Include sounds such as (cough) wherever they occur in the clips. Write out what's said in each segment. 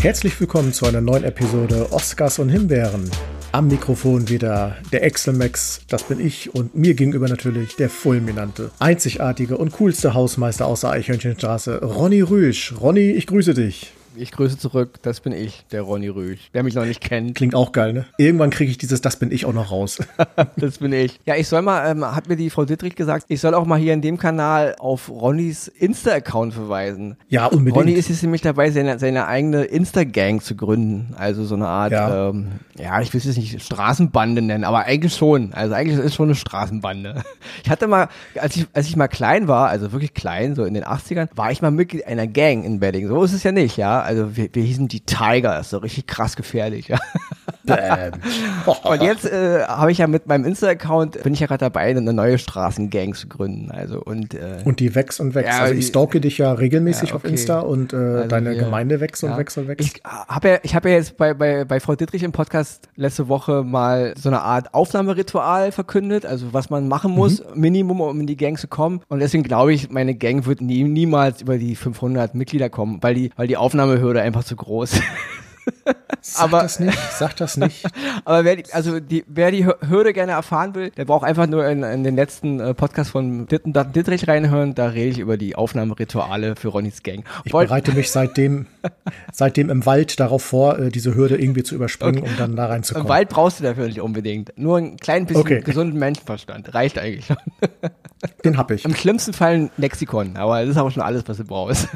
Herzlich willkommen zu einer neuen Episode Oscars und Himbeeren. Am Mikrofon wieder der Excel-Max, das bin ich und mir gegenüber natürlich der fulminante, einzigartige und coolste Hausmeister außer Eichhörnchenstraße, Ronny Rüsch. Ronny, ich grüße dich. Ich grüße zurück, das bin ich, der Ronny Rüsch. Wer mich noch nicht kennt. Klingt auch geil, ne? Irgendwann kriege ich dieses Das bin ich auch noch raus. (laughs) das bin ich. Ja, ich soll mal, ähm, hat mir die Frau Dittrich gesagt, ich soll auch mal hier in dem Kanal auf Ronnys Insta-Account verweisen. Ja, unbedingt. Ronny ist jetzt nämlich dabei, seine, seine eigene Insta-Gang zu gründen. Also so eine Art, ja, ähm, ja ich will es jetzt nicht Straßenbande nennen, aber eigentlich schon. Also eigentlich ist es schon eine Straßenbande. Ich hatte mal, als ich, als ich mal klein war, also wirklich klein, so in den 80ern, war ich mal Mitglied einer Gang in Wedding. So ist es ja nicht, ja also wir, wir hießen die Tigers, so richtig krass gefährlich. Ja. (laughs) und jetzt äh, habe ich ja mit meinem Insta-Account, bin ich ja gerade dabei, eine neue Straßengang zu gründen. Also und, äh, und die wächst und wächst. Ja, also ich stalke dich ja regelmäßig ja, okay. auf Insta und äh, also deine wir, Gemeinde wächst und wächst und wächst. Ich habe ja, ich hab ja jetzt bei, bei, bei Frau Dittrich im Podcast letzte Woche mal so eine Art Aufnahmeritual verkündet, also was man machen muss, mhm. Minimum, um in die Gang zu kommen. Und deswegen glaube ich, meine Gang wird nie, niemals über die 500 Mitglieder kommen, weil die, weil die Aufnahmehürde einfach zu groß. (laughs) Sag aber, das nicht, sag das nicht. (laughs) aber wer die, also die, wer die Hürde gerne erfahren will, der braucht einfach nur in, in den letzten äh, Podcast von Ditten Dittrich reinhören. Da rede ich über die Aufnahmerituale für Ronnys Gang. Ich Wollt bereite mich seitdem, (laughs) seitdem im Wald darauf vor, äh, diese Hürde irgendwie zu überspringen, okay. um dann da reinzukommen. Im Wald brauchst du dafür nicht unbedingt. Nur ein klein bisschen okay. gesunden Menschenverstand. Reicht eigentlich schon. Den hab ich. Im schlimmsten Fall ein Lexikon, aber das ist auch schon alles, was du brauchst.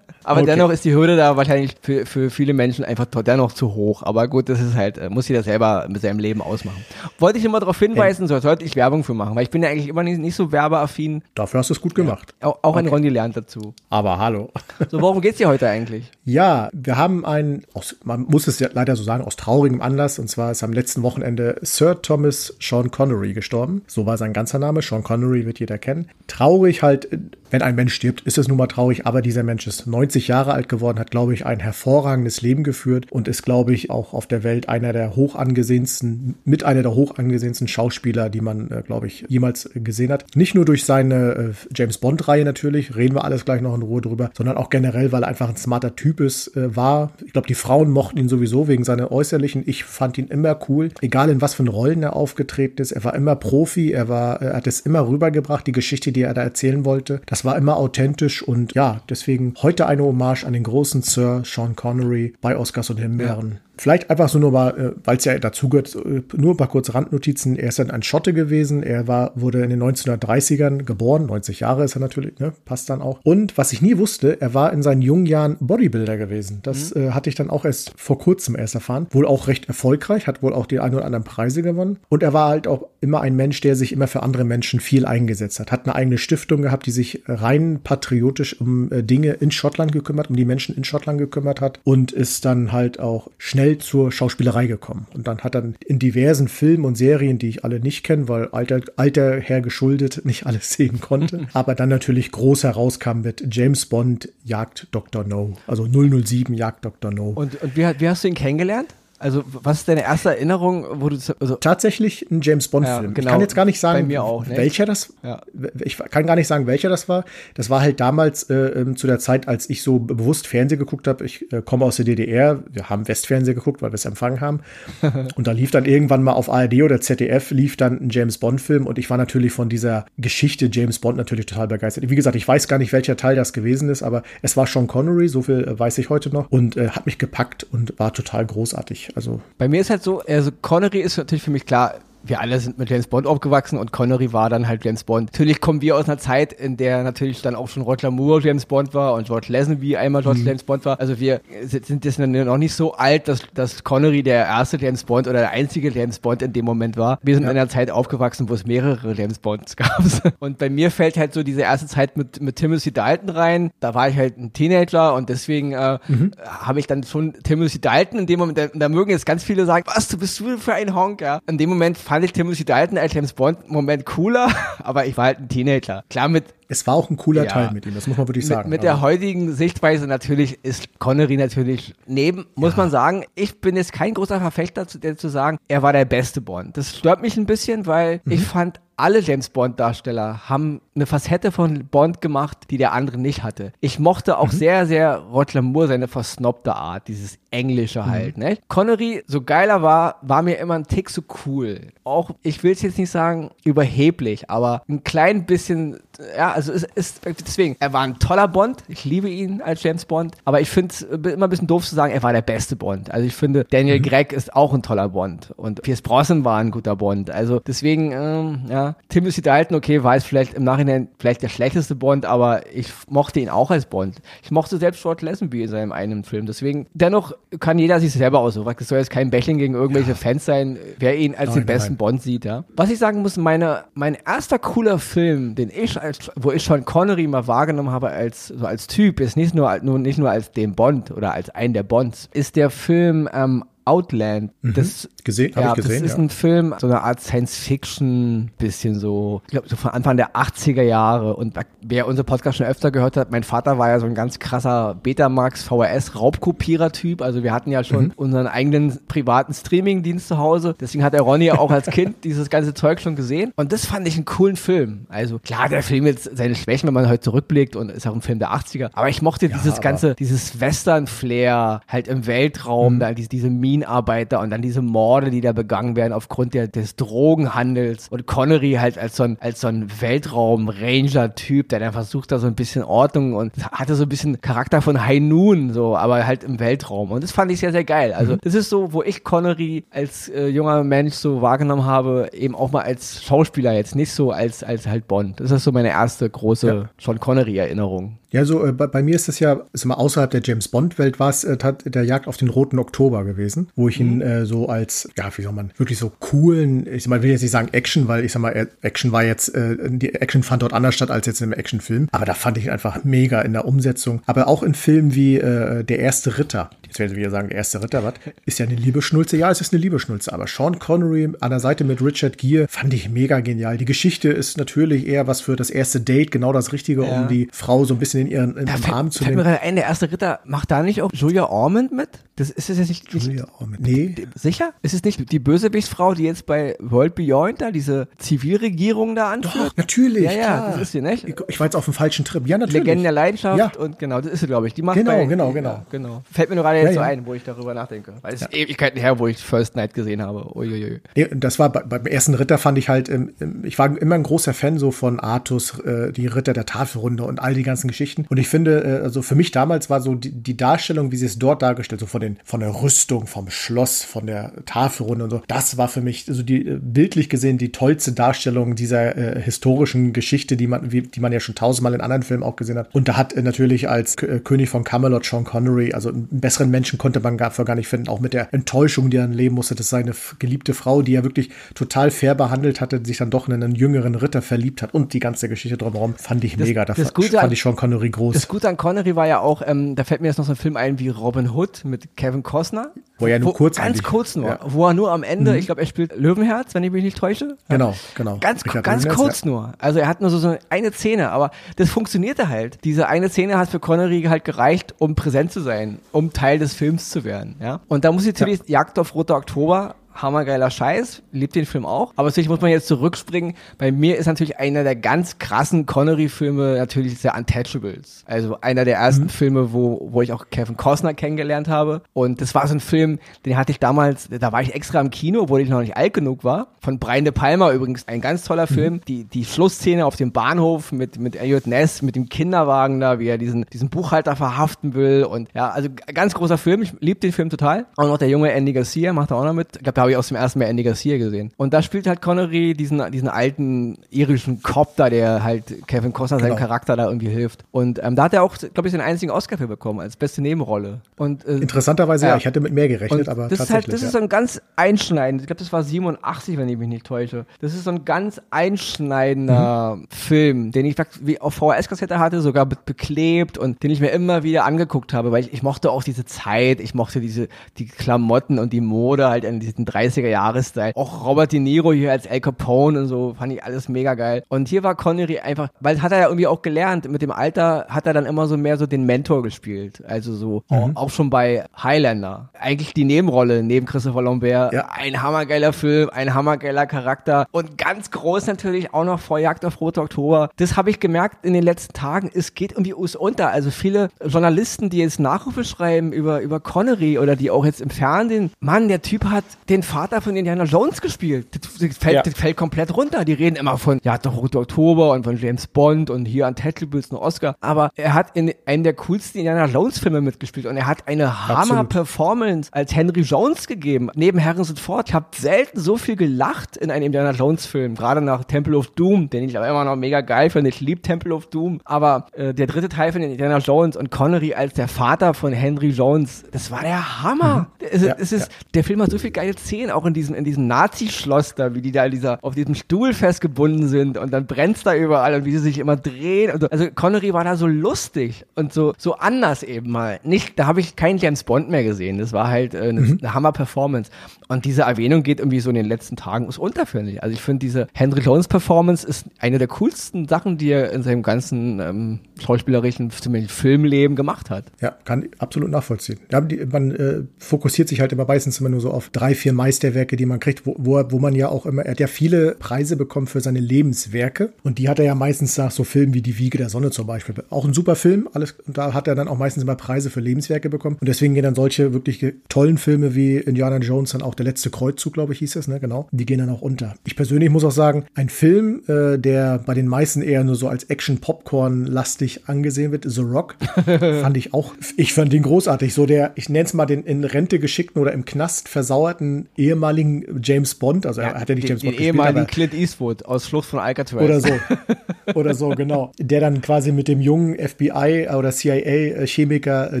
Aber okay. dennoch ist die Hürde da wahrscheinlich für, für viele Menschen einfach dennoch zu hoch. Aber gut, das ist halt, äh, muss jeder selber mit seinem Leben ausmachen. Wollte ich immer darauf hinweisen, hey. sollte ich Werbung für machen, weil ich bin ja eigentlich immer nicht, nicht so werbeaffin. Dafür hast du es gut gemacht. Ja, auch, auch okay. ein Ronny lernt dazu. Aber hallo. So, worum geht's dir heute eigentlich? Ja, wir haben einen, man muss es ja leider so sagen, aus traurigem Anlass. Und zwar ist am letzten Wochenende Sir Thomas Sean Connery gestorben. So war sein ganzer Name. Sean Connery wird jeder kennen. Traurig halt wenn ein Mensch stirbt, ist es nun mal traurig, aber dieser Mensch ist 90 Jahre alt geworden, hat, glaube ich, ein hervorragendes Leben geführt und ist, glaube ich, auch auf der Welt einer der hochangesehensten, mit einer der hochangesehensten Schauspieler, die man, äh, glaube ich, jemals gesehen hat. Nicht nur durch seine äh, James Bond-Reihe natürlich, reden wir alles gleich noch in Ruhe drüber, sondern auch generell, weil er einfach ein smarter Typ ist, äh, war. Ich glaube, die Frauen mochten ihn sowieso wegen seiner äußerlichen. Ich fand ihn immer cool, egal in was für Rollen er aufgetreten ist. Er war immer Profi, er war, er hat es immer rübergebracht, die Geschichte, die er da erzählen wollte. Das war immer authentisch und ja, deswegen heute eine Hommage an den großen Sir Sean Connery bei Oscars und Himbeeren. Ja. Vielleicht einfach so nur mal, äh, weil es ja dazugehört, äh, nur ein paar kurze Randnotizen. Er ist dann ein Schotte gewesen. Er war, wurde in den 1930ern geboren. 90 Jahre ist er natürlich, ne? Passt dann auch. Und was ich nie wusste, er war in seinen jungen Jahren Bodybuilder gewesen. Das mhm. äh, hatte ich dann auch erst vor kurzem erst erfahren. Wohl auch recht erfolgreich, hat wohl auch die ein oder anderen Preise gewonnen. Und er war halt auch immer ein Mensch, der sich immer für andere Menschen viel eingesetzt hat. Hat eine eigene Stiftung gehabt, die sich rein patriotisch um äh, Dinge in Schottland gekümmert, um die Menschen in Schottland gekümmert hat und ist dann halt auch schnell schnell zur Schauspielerei gekommen. Und dann hat er in diversen Filmen und Serien, die ich alle nicht kenne, weil Alter, Alter hergeschuldet (laughs) nicht alles sehen konnte, (laughs) aber dann natürlich groß herauskam mit James Bond jagt Dr. No. Also 007 jagt Dr. No. Und, und wie, wie hast du ihn kennengelernt? Also, was ist deine erste Erinnerung, wo du also tatsächlich ein James Bond Film. Ja, genau. Ich kann jetzt gar nicht sagen, auch, ne? welcher das. Ja. Ich kann gar nicht sagen, welcher das war. Das war halt damals äh, ähm, zu der Zeit, als ich so bewusst Fernsehen geguckt habe. Ich äh, komme aus der DDR. Wir haben Westfernsehen geguckt, weil wir es empfangen haben. (laughs) und da lief dann irgendwann mal auf ARD oder ZDF lief dann ein James Bond Film und ich war natürlich von dieser Geschichte James Bond natürlich total begeistert. Wie gesagt, ich weiß gar nicht, welcher Teil das gewesen ist, aber es war Sean Connery. So viel äh, weiß ich heute noch und äh, hat mich gepackt und war total großartig. Also bei mir ist halt so, also Connery ist natürlich für mich klar, wir alle sind mit James Bond aufgewachsen und Connery war dann halt James Bond. Natürlich kommen wir aus einer Zeit, in der natürlich dann auch schon Roger Moore James Bond war und George Lazenby einmal George mhm. James Bond war. Also wir sind jetzt noch nicht so alt, dass, dass Connery der erste James Bond oder der einzige James Bond in dem Moment war. Wir sind ja. in einer Zeit aufgewachsen, wo es mehrere James Bonds (laughs) gab. Und bei mir fällt halt so diese erste Zeit mit, mit Timothy Dalton rein. Da war ich halt ein Teenager und deswegen äh, mhm. habe ich dann schon Timothy Dalton in dem Moment, da, da mögen jetzt ganz viele sagen, was, du bist du für ein Honk, ja. In dem Moment fand ich Timothy Dalton als James Bond Moment cooler, (laughs) aber ich war halt ein Teenager. Klar mit es war auch ein cooler ja, Teil mit ihm, das muss man wirklich sagen. Mit, mit der heutigen Sichtweise natürlich ist Connery natürlich neben, muss ja. man sagen, ich bin jetzt kein großer Verfechter, zu, der zu sagen, er war der beste Bond. Das stört mich ein bisschen, weil mhm. ich fand alle James Bond Darsteller haben eine Facette von Bond gemacht, die der andere nicht hatte. Ich mochte auch mhm. sehr, sehr Roger Moore seine versnobte Art, dieses Englische halt, mhm. ne? Connery, so geiler war, war mir immer ein Tick so cool. Auch, ich will es jetzt nicht sagen überheblich, aber ein klein bisschen, ja, also es ist, deswegen, er war ein toller Bond, ich liebe ihn als James Bond, aber ich finde es immer ein bisschen doof zu sagen, er war der beste Bond. Also ich finde, Daniel mhm. Gregg ist auch ein toller Bond und Pierce Brosnan war ein guter Bond. Also deswegen, ähm, ja, Timothy Dalton, okay, war es vielleicht im Nachhinein vielleicht der schlechteste Bond, aber ich mochte ihn auch als Bond. Ich mochte selbst George Lazenby in seinem einen Film. Deswegen, dennoch kann jeder sich selber aussuchen. Es soll jetzt kein Bächling gegen irgendwelche ja. Fans sein, wer ihn als nein, den besten nein. Bond sieht, ja. Was ich sagen muss, meine, mein erster cooler Film, den ich als, wo ich schon Connery mal wahrgenommen habe als, so als Typ, ist nicht nur, nur, nicht nur als den Bond oder als einen der Bonds, ist der Film ähm, Outland. Mhm. Das, gesehen, ja, ich gesehen, das ist ja. ein Film, so eine Art Science-Fiction, bisschen so, ich glaube, so von Anfang der 80er Jahre. Und wer unser Podcast schon öfter gehört hat, mein Vater war ja so ein ganz krasser Betamax VHS Raubkopierer-Typ. Also wir hatten ja schon mhm. unseren eigenen privaten Streaming-Dienst zu Hause. Deswegen hat der Ronny ja auch als (laughs) Kind dieses ganze Zeug schon gesehen. Und das fand ich einen coolen Film. Also klar, der Film jetzt seine Schwächen, wenn man heute zurückblickt und ist auch ein Film der 80er. Aber ich mochte ja, dieses ganze, dieses Western-Flair halt im Weltraum, mhm. da diese, diese Minenarbeiter und dann diese Morde, die da begangen werden aufgrund der, des Drogenhandels und Connery halt als so ein, als so ein Weltraum-Ranger-Typ, der dann versucht da so ein bisschen Ordnung und hatte so ein bisschen Charakter von High Noon, so, aber halt im Weltraum. Und das fand ich sehr, sehr geil. Also, mhm. das ist so, wo ich Connery als äh, junger Mensch so wahrgenommen habe, eben auch mal als Schauspieler jetzt, nicht so als, als halt Bond. Das ist so meine erste große ja. Sean Connery-Erinnerung. Ja, so äh, bei, bei, mir ist das ja, ist mal außerhalb der James Bond-Welt war es äh, der Jagd auf den roten Oktober gewesen, wo ich ihn mhm. äh, so als, ja, wie soll man, wirklich so coolen, ich sag mal, will jetzt nicht sagen Action, weil ich sag mal, Action war jetzt, äh, die Action fand dort anders statt als jetzt im Actionfilm. Aber da fand ich ihn einfach mega in der Umsetzung. Aber auch in Filmen wie äh, Der erste Ritter, jetzt werden Sie wieder sagen, Der erste Ritter, was? (laughs) Ist ja eine Liebeschnulze. Ja, es ist eine Liebeschnulze, aber Sean Connery an der Seite mit Richard Gere fand ich mega genial. Die Geschichte ist natürlich eher was für das erste Date, genau das Richtige, ja. um die Frau so ein bisschen in ihren in da Arm zu nehmen. Mir ein, der erste Ritter macht da nicht auch Julia Ormond mit? Das ist es jetzt nicht. Julia Ormond. Nee. Sicher? Ist es nicht die Bösewichtsfrau, die jetzt bei World Beyond da diese Zivilregierung da anführt? Doch, natürlich. Ja, ja, das ist sie, nicht? Ich, ich, war jetzt auf dem falschen Trip. Ja, natürlich. Legenden der Leidenschaft ja. und genau, das ist sie, glaube ich. Die macht genau, bei, genau, genau. Ja, genau. Fällt mir nur gerade jetzt ja, so ein, wo ich darüber nachdenke. Weil es ist Ewigkeiten her, wo ich First Night gesehen habe. Uiuiui. Nee, das war bei, beim ersten Ritter fand ich halt, ähm, ähm, ich war immer ein großer Fan so von Artus, äh, die Ritter der Tafelrunde und all die ganzen Geschichten. Und ich finde, äh, also für mich damals war so die, die Darstellung, wie sie es dort dargestellt, so von den, von der Rüstung, vom Schloss, von der Tafelrunde und so, das war für mich so die, äh, bildlich gesehen, die tollste Darstellung dieser äh, historischen Geschichte, die man, wie, die man ja schon tausendmal in anderen Filmen auch gesehen hat. Und da hat äh, natürlich als K äh, König von Camelot Sean Connery, also einen besseren Menschen konnte man dafür gar nicht finden, auch mit der Enttäuschung, die er dann leben musste, dass seine geliebte Frau, die er wirklich total fair behandelt hatte, sich dann doch in einen jüngeren Ritter verliebt hat und die ganze Geschichte drumherum, fand ich das, mega. Da fand ich Sean Connery groß. Das Gute an Connery war ja auch, ähm, da fällt mir jetzt noch so ein Film ein wie Robin Hood mit Kevin Costner. Wo er nur wo, kurz Ganz kurz nur. Ja. Wo er nur am Ende, mhm. ich glaube, er spielt Löwenherz, wenn ich mich nicht täusche. Genau, genau. Ganz, ganz kurz ja. nur. Also er hat nur so, so eine Szene, aber das funktionierte halt. Diese eine Szene hat für Connery halt gereicht, um präsent zu sein, um Teil des Films zu werden. Ja? Und da muss ich natürlich ja. Jagd auf Roter Oktober hammergeiler Scheiß, liebt den Film auch. Aber natürlich muss man jetzt zurückspringen. Bei mir ist natürlich einer der ganz krassen Connery-Filme natürlich der Untouchables. Also einer der ersten mhm. Filme, wo, wo ich auch Kevin Costner kennengelernt habe. Und das war so ein Film, den hatte ich damals, da war ich extra im Kino, obwohl ich noch nicht alt genug war. Von Brian De Palma übrigens, ein ganz toller mhm. Film. Die, die Schlussszene auf dem Bahnhof mit, mit Elliot Ness, mit dem Kinderwagen da, wie er diesen, diesen Buchhalter verhaften will. Und ja, also ganz großer Film. Ich liebe den Film total. Und noch der junge Andy Garcia macht da auch noch mit. Ich glaube, habe ich aus dem ersten Mal Andy Garcia gesehen. Und da spielt halt Connery diesen, diesen alten irischen Cop da, der halt Kevin Costner genau. seinem Charakter da irgendwie hilft. Und ähm, da hat er auch, glaube ich, den einzigen Oscar für bekommen, als beste Nebenrolle. Und, äh, Interessanterweise, ja, ich hätte mit mehr gerechnet, aber das tatsächlich. Ist halt, das ja. ist so ein ganz einschneidend, ich glaube, das war 87, wenn ich mich nicht täusche. Das ist so ein ganz einschneidender mhm. Film, den ich wie auf VHS-Kassette hatte, sogar be beklebt und den ich mir immer wieder angeguckt habe, weil ich, ich mochte auch diese Zeit, ich mochte diese, die Klamotten und die Mode halt in diesen 30er-Jahres-Style. Auch Robert De Niro hier als Al Capone und so, fand ich alles mega geil. Und hier war Connery einfach, weil hat er ja irgendwie auch gelernt, mit dem Alter hat er dann immer so mehr so den Mentor gespielt. Also so, mhm. auch, schon bei Highlander. Eigentlich die Nebenrolle neben Christopher Lambert. Ja. Ein hammergeiler Film, ein hammergeiler Charakter. Und ganz groß natürlich auch noch vor Jagd auf Rote Oktober. Das habe ich gemerkt in den letzten Tagen. Es geht irgendwie us unter. Also viele Journalisten, die jetzt Nachrufe schreiben über, über Connery oder die auch jetzt im Fernsehen, Mann, der Typ hat den Vater von Indiana Jones gespielt. Das, das fällt, ja. das fällt komplett runter. Die reden immer von Jagd auf Rote Oktober und von James Bond und hier an Tetlebils einen Oscar. Aber er hat in einem der coolsten Indiana Jones Filme mitgespielt und er hat eine Hammer-Performance als Henry Jones gegeben. Neben Harrison Ford. Ich habe selten so viel gelacht in einem Indiana Jones Film. Gerade nach Temple of Doom, den ich aber immer noch mega geil finde. Ich liebe Temple of Doom. Aber äh, der dritte Teil von Indiana Jones und Connery als der Vater von Henry Jones, das war der Hammer. Mhm. Es, ja, es ist, ja. Der Film hat so viele geile Szenen, auch in diesem, in diesem Nazi-Schloss da, wie die da dieser, auf diesem Stuhl festgebunden sind und dann brennt's da überall und wie sie sich immer drehen. So. Also Connery war da so lustig und so, so anders eben mal. Nicht, da habe ich keinen James Bond mehr gesehen. Das war halt äh, eine, mhm. eine Hammer-Performance. Und diese Erwähnung geht irgendwie so in den letzten Tagen ist unter, finde ich. Also ich finde, diese Henry Jones Performance ist eine der coolsten Sachen, die er in seinem ganzen ähm, schauspielerischen, Filmleben gemacht hat. Ja, kann absolut nachvollziehen. Ja, die, man äh, fokussiert sich halt immer meistens immer nur so auf drei, vier Meisterwerke, die man kriegt, wo, wo, wo man ja auch immer, er hat ja viele Preise bekommen für seine Lebenswerke. Und die hat er ja meistens nach so Filmen wie Die Wiege der Sonne zum Beispiel. Auch ein super Film, alles, und da hat er dann auch meistens immer Preise für Lebenswerke bekommen. Und deswegen gehen dann solche wirklich tollen Filme wie Indiana Jones, dann auch der letzte Kreuzzug, glaube ich, hieß es, ne, genau. Die gehen dann auch unter. Ich persönlich muss auch sagen, ein Film, äh, der bei den meisten eher nur so als Action-Popcorn-lastig angesehen wird, The Rock, (laughs) fand ich auch, ich fand den großartig. So der, ich nenne es mal den in Rente geschickten oder im Knast versauerten ehemaligen James Bond, also ja, er hat ja nicht James den, Bond den gespielt, ehemaligen Clint Eastwood aus Schlucht von Alcatraz. Oder so. (laughs) oder so, genau. Der dann quasi mit dem jungen FBI oder CIA-Chemiker äh,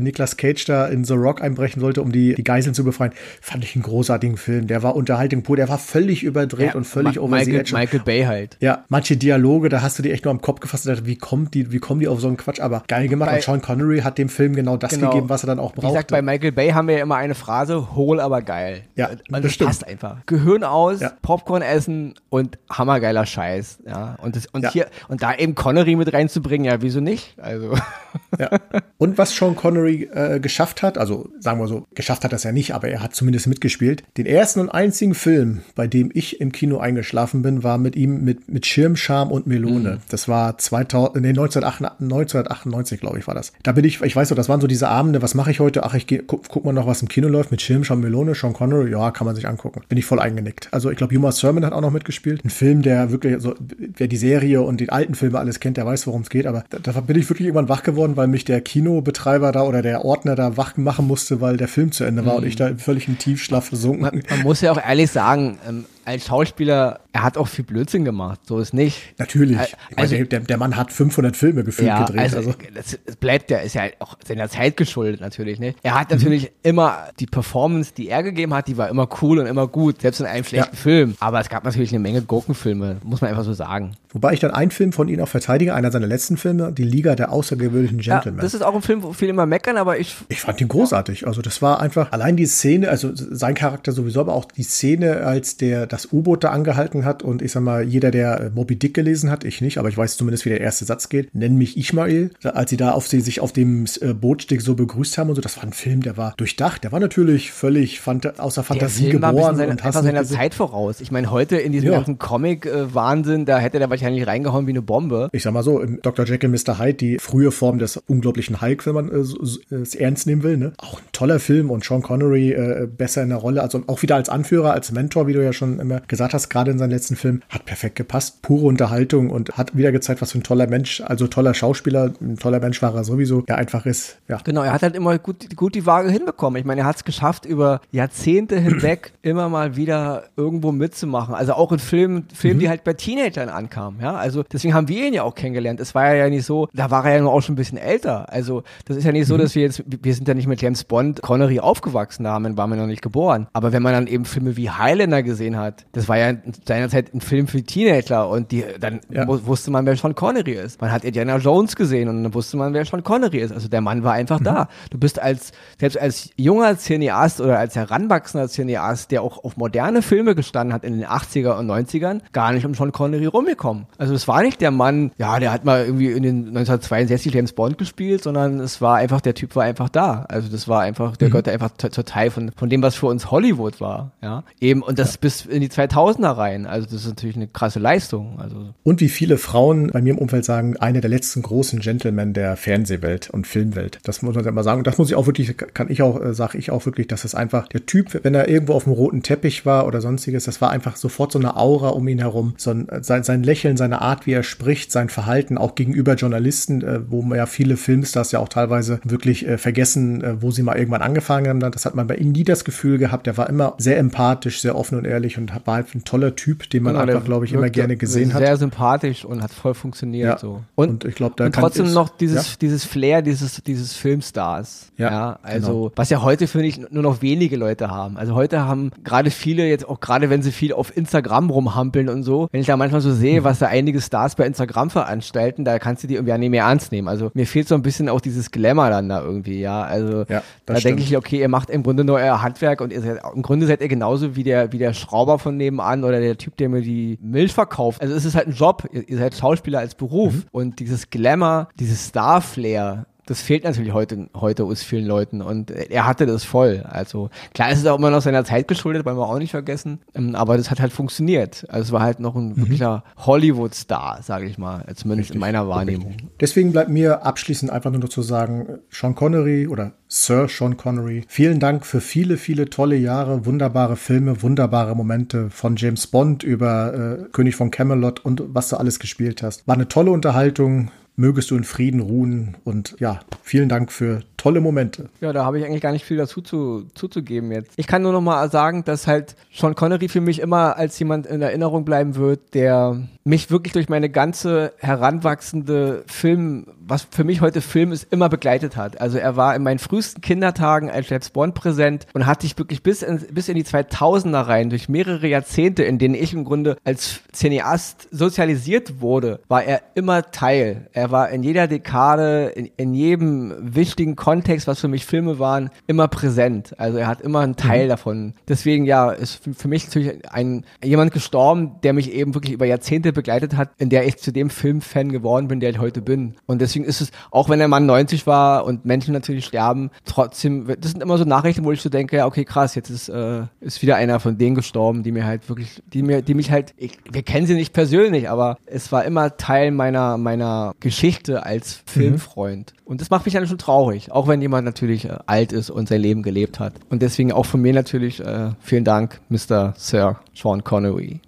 Nicolas Cage da in The Rock einbrechen sollte, um die, die Geiseln zu befreien. Fand ich einen großartigen Film. Der war Unterhaltung pur, der war völlig überdreht ja, und völlig Ma Michael, Michael Bay halt. Ja, manche Dialoge, da hast du die echt nur am Kopf gefasst und dachte, wie kommt die, wie kommen die auf so einen Quatsch? Aber geil gemacht. Bei, und Sean Connery hat dem Film genau das genau. gegeben, was er dann auch brauchte. Wie gesagt, bei Michael Bay haben wir ja immer eine Phrase, hohl aber geil. Ja, und das, das passt einfach. Gehirn aus, ja. Popcorn essen und hammergeiler Scheiß. Ja, und, das, und ja. hier, und da eben Connery mit reinzubringen, ja, wieso nicht? Also. Ja. Und was Sean Connery äh, geschafft hat, also sagen wir so, geschafft hat das ja nicht, aber er hat zumindest mitgespielt. Den ersten und einzigen Film, bei dem ich im Kino eingeschlafen bin, war mit ihm mit, mit Schirm, Charme und Melone. Mhm. Das war 2000, nee, 1998, 1998 glaube ich, war das. Da bin ich, ich weiß so, das waren so diese Abende, was mache ich heute? Ach, ich geh, guck, guck mal noch, was im Kino läuft mit Schirm, Charme, Melone, Sean Connery. Ja, kann man sich angucken. Bin ich voll eingenickt. Also ich glaube, Uma Sermon hat auch noch mitgespielt. Ein Film, der wirklich, so, wer die Serie und die alten Filme alles kennt, der weiß, worum es geht. Aber da, da bin ich wirklich irgendwann wach geworden, weil mich der Kinobetreiber da oder der Ordner da wach machen musste, weil der Film zu Ende war mhm. und ich da völlig im Tiefschlaf versunken. Man, man muss ja auch ehrlich sagen, ähm, als Schauspieler, er hat auch viel Blödsinn gemacht, so ist nicht. Natürlich. Also, meine, der, der, Mann hat 500 Filme gefühlt ja, gedreht. Also, also. Das, das bleibt, der ist ja auch seiner Zeit geschuldet natürlich, ne? Er hat natürlich mhm. immer die Performance, die er gegeben hat, die war immer cool und immer gut, selbst in einem schlechten ja. Film. Aber es gab natürlich eine Menge Gurkenfilme, muss man einfach so sagen. Wobei ich dann einen Film von ihm auch verteidige, einer seiner letzten Filme, Die Liga der außergewöhnlichen Gentlemen. Ja, das ist auch ein Film, wo viele immer meckern, aber ich. Ich fand ihn großartig. Also das war einfach, allein die Szene, also sein Charakter sowieso, aber auch die Szene, als der das U-Boot da angehalten hat und ich sag mal, jeder, der äh, Moby Dick gelesen hat, ich nicht, aber ich weiß zumindest, wie der erste Satz geht, nenn mich Ishmael, als sie da auf sie sich auf dem äh, Bootsteg so begrüßt haben und so, das war ein Film, der war durchdacht, der war natürlich völlig fanta außer Fantasie der Film geboren. War ein seine, und einfach seiner Zeit voraus. Ich meine, heute in diesem ja. ganzen Comic-Wahnsinn, da hätte der wahrscheinlich reingehauen wie eine Bombe. Ich sag mal so, im Dr. Jekyll Mr. Hyde, die frühe Form des unglaublichen Hulk, wenn man äh, es ernst nehmen will, ne? Auch ein toller Film und Sean Connery äh, besser in der Rolle, also auch wieder als Anführer, als Mentor, wie du ja schon immer gesagt hast, gerade in seinem letzten Film, hat perfekt gepasst. Pure Unterhaltung und hat wieder gezeigt, was für ein toller Mensch, also toller Schauspieler, ein toller Mensch war er sowieso, der einfach ist. Ja. Genau, er hat halt immer gut, gut die Waage hinbekommen. Ich meine, er hat es geschafft, über Jahrzehnte hinweg (clears throat) immer mal wieder irgendwo mitzumachen. Also auch in Filmen, Filmen, mhm. die halt bei Teenagern ankamen. Ja, also deswegen haben wir ihn ja auch kennengelernt. Es war ja nicht so, da war er ja nur auch schon ein bisschen älter. Also das ist ja nicht so, mhm. dass wir jetzt, wir sind ja nicht mit James Bond, Connery aufgewachsen, da waren wir noch nicht geboren. Aber wenn man dann eben Filme wie Highlander gesehen hat, das war ja seine seinerzeit ein Film für Teenager und die, dann Ja. wu- wusste man, wer Sean Connery ist. Man hat Indiana Jones gesehen und dann wusste man, wer Sean Connery ist. Also der Mann war einfach da. Du bist als, selbst als junger Cineast oder als heranwachsender Cineast, der auch auf moderne Filme gestanden hat in den 80er und 90ern, gar nicht um Sean Connery rumgekommen. Also es war nicht der Mann, ja, der hat mal irgendwie in den 1962 James Bond gespielt, sondern es war einfach, der Typ war einfach da. Also das war einfach, der gehörte einfach zu- zur Teil von, von dem, was für uns Hollywood war, ja. Eben, und das bis in die 2000er rein. Also das ist natürlich eine krasse Leistung. Also Und wie viele Frauen bei mir im Umfeld sagen, einer der letzten großen Gentlemen der Fernsehwelt und Filmwelt. Das muss man immer sagen. Und das muss ich auch wirklich, kann ich auch, äh, sage ich auch wirklich, dass es einfach der Typ, wenn er irgendwo auf dem roten Teppich war oder sonstiges, das war einfach sofort so eine Aura um ihn herum. So ein, sein, sein Lächeln, seine Art, wie er spricht, sein Verhalten, auch gegenüber Journalisten, äh, wo man ja viele Filmstars ja auch teilweise wirklich äh, vergessen, äh, wo sie mal irgendwann angefangen haben. Das hat man bei ihm nie das Gefühl gehabt. Er war immer sehr empathisch, sehr offen und ehrlich und war halt ein toller Typ, den man Genau, einfach, glaube ich, immer gerne gesehen hat. Sehr sympathisch und hat voll funktioniert. Ja. So. Und ich glaub, da und trotzdem noch dieses, ja. dieses Flair dieses, dieses Filmstars. Ja, also genau. was ja heute, finde ich, nur noch wenige Leute haben. Also heute haben gerade viele jetzt auch gerade, wenn sie viel auf Instagram rumhampeln und so, wenn ich da manchmal so sehe, Mhm. was da einige Stars bei Instagram veranstalten, da kannst du die irgendwie ja nicht mehr ernst nehmen. Also mir fehlt so ein bisschen auch dieses Glamour dann da irgendwie, ja. Also Ja, da denke ich, okay, ihr macht im Grunde nur euer Handwerk und ihr seid, im Grunde seid ihr genauso wie der, wie der Schrauber von nebenan oder der Typ, der mir die Milch verkauft. Also es ist halt ein Job. Ihr, ihr seid Schauspieler als Beruf Mhm. und dieses Glamour, dieses Star-Flair, das fehlt natürlich heute, heute aus vielen Leuten und er hatte das voll. Also klar ist es auch immer noch seiner Zeit geschuldet, wollen wir auch nicht vergessen, Ähm, aber das hat halt funktioniert. Also es war halt noch Mhm. ein wirklicher Hollywood-Star, sage ich mal, zumindest in meiner Wahrnehmung. Deswegen bleibt mir abschließend einfach nur noch zu sagen, Sean Connery oder Sir Sean Connery, vielen Dank für viele, viele tolle Jahre, wunderbare Filme, wunderbare Momente von James Bond über äh, König von Camelot und was du alles gespielt hast. War eine tolle Unterhaltung. Mögest du in Frieden ruhen und ja, vielen Dank für tolle Momente. Ja, da habe ich eigentlich gar nicht viel dazu zu, zuzugeben jetzt. Ich kann nur noch mal sagen, dass halt Sean Connery für mich immer als jemand in Erinnerung bleiben wird, der mich wirklich durch meine ganze heranwachsende Film, was für mich heute Film ist, immer begleitet hat. Also er war in meinen frühesten Kindertagen als James Bond präsent und hat sich wirklich bis in, bis in die 2000er rein, durch mehrere Jahrzehnte, in denen ich im Grunde als Cineast sozialisiert wurde, war er immer Teil. Er war in jeder Dekade, in, in jedem wichtigen Kontext, was für mich Filme waren, immer präsent. Also er hat immer einen Teil davon. Deswegen ja, ist für, für mich natürlich ein jemand gestorben, der mich eben wirklich über Jahrzehnte begleitet hat, in der ich zu dem Filmfan geworden bin, der ich heute bin. Und deswegen ist es, auch wenn der Mann 90 war und Menschen natürlich sterben, trotzdem, das sind immer so Nachrichten, wo ich so denke, ja, okay, krass, jetzt ist, äh, ist wieder einer von denen gestorben, die mir halt wirklich, die mir, die mich halt, ich, wir kennen sie nicht persönlich, aber es war immer Teil meiner, meiner Geschichte als Filmfreund. Und das macht mich dann schon traurig, auch wenn jemand natürlich äh, alt ist und sein Leben gelebt hat. Und deswegen auch von mir natürlich äh, vielen Dank, Mr. Sir Sean Connery.